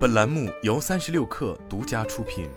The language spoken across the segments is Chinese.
本栏目由三十六氪独家出品。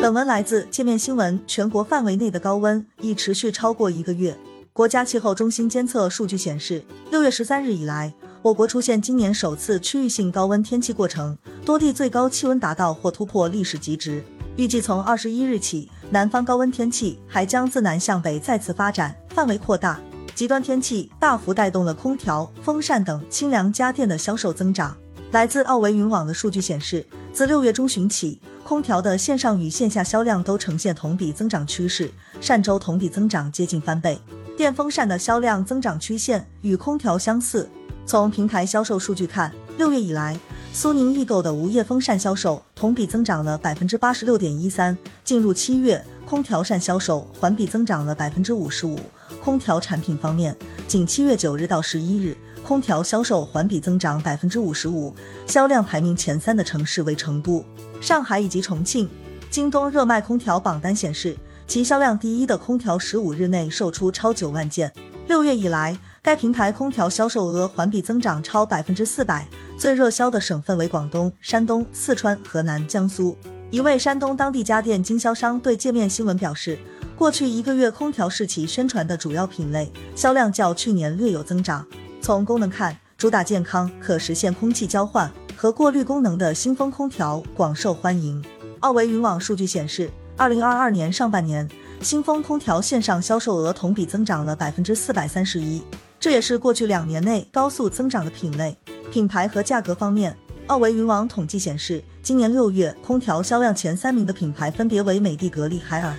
本文来自界面新闻。全国范围内的高温已持续超过一个月。国家气候中心监测数据显示，六月十三日以来，我国出现今年首次区域性高温天气过程，多地最高气温达到或突破历史极值。预计从二十一日起，南方高温天气还将自南向北再次发展，范围扩大。极端天气大幅带动了空调、风扇等清凉家电的销售增长。来自奥维云网的数据显示，自六月中旬起，空调的线上与线下销量都呈现同比增长趋势，上周同比增长接近翻倍。电风扇的销量增长曲线与空调相似。从平台销售数据看，六月以来，苏宁易购的无叶风扇销售同比增长了百分之八十六点一三。进入七月，空调扇销售环比增长了百分之五十五。空调产品方面，仅七月九日到十一日，空调销售环比增长百分之五十五，销量排名前三的城市为成都、上海以及重庆。京东热卖空调榜单显示，其销量第一的空调十五日内售出超九万件。六月以来，该平台空调销售额环比增长超百分之四百，最热销的省份为广东、山东、四川、河南、江苏。一位山东当地家电经销商对界面新闻表示。过去一个月，空调是其宣传的主要品类，销量较去年略有增长。从功能看，主打健康、可实现空气交换和过滤功能的新风空调广受欢迎。奥维云网数据显示，二零二二年上半年，新风空调线上销售额同比增长了百分之四百三十一，这也是过去两年内高速增长的品类。品牌和价格方面，奥维云网统计显示，今年六月空调销量前三名的品牌分别为美的、格力、海尔。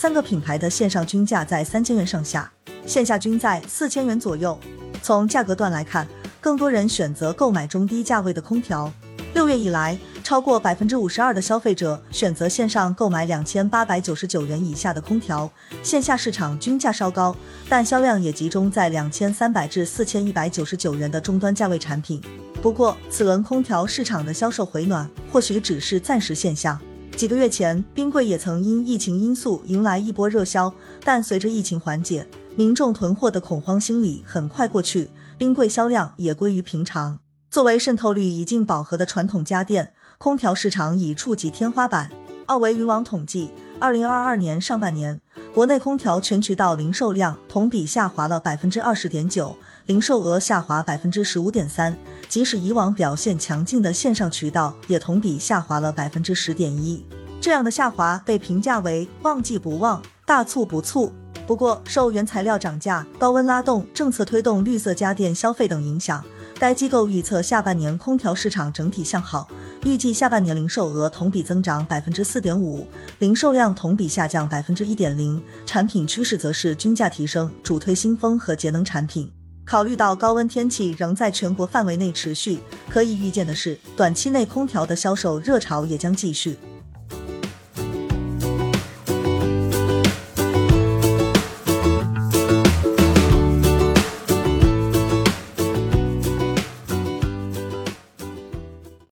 三个品牌的线上均价在三千元上下，线下均在四千元左右。从价格段来看，更多人选择购买中低价位的空调。六月以来，超过百分之五十二的消费者选择线上购买两千八百九十九元以下的空调，线下市场均价稍高，但销量也集中在两千三百至四千一百九十九元的终端价位产品。不过，此轮空调市场的销售回暖，或许只是暂时现象。几个月前，冰柜也曾因疫情因素迎来一波热销，但随着疫情缓解，民众囤货的恐慌心理很快过去，冰柜销量也归于平常。作为渗透率已近饱和的传统家电，空调市场已触及天花板。奥维云网统计，二零二二年上半年，国内空调全渠道零售量同比下滑了百分之二十点九，零售额下滑百分之十五点三。即使以往表现强劲的线上渠道，也同比下滑了百分之十点一。这样的下滑被评价为“旺季不旺，大促不促”。不过，受原材料涨价、高温拉动、政策推动绿色家电消费等影响，该机构预测下半年空调市场整体向好，预计下半年零售额同比增长百分之四点五，零售量同比下降百分之一点零。产品趋势则是均价提升，主推新风和节能产品。考虑到高温天气仍在全国范围内持续，可以预见的是，短期内空调的销售热潮也将继续。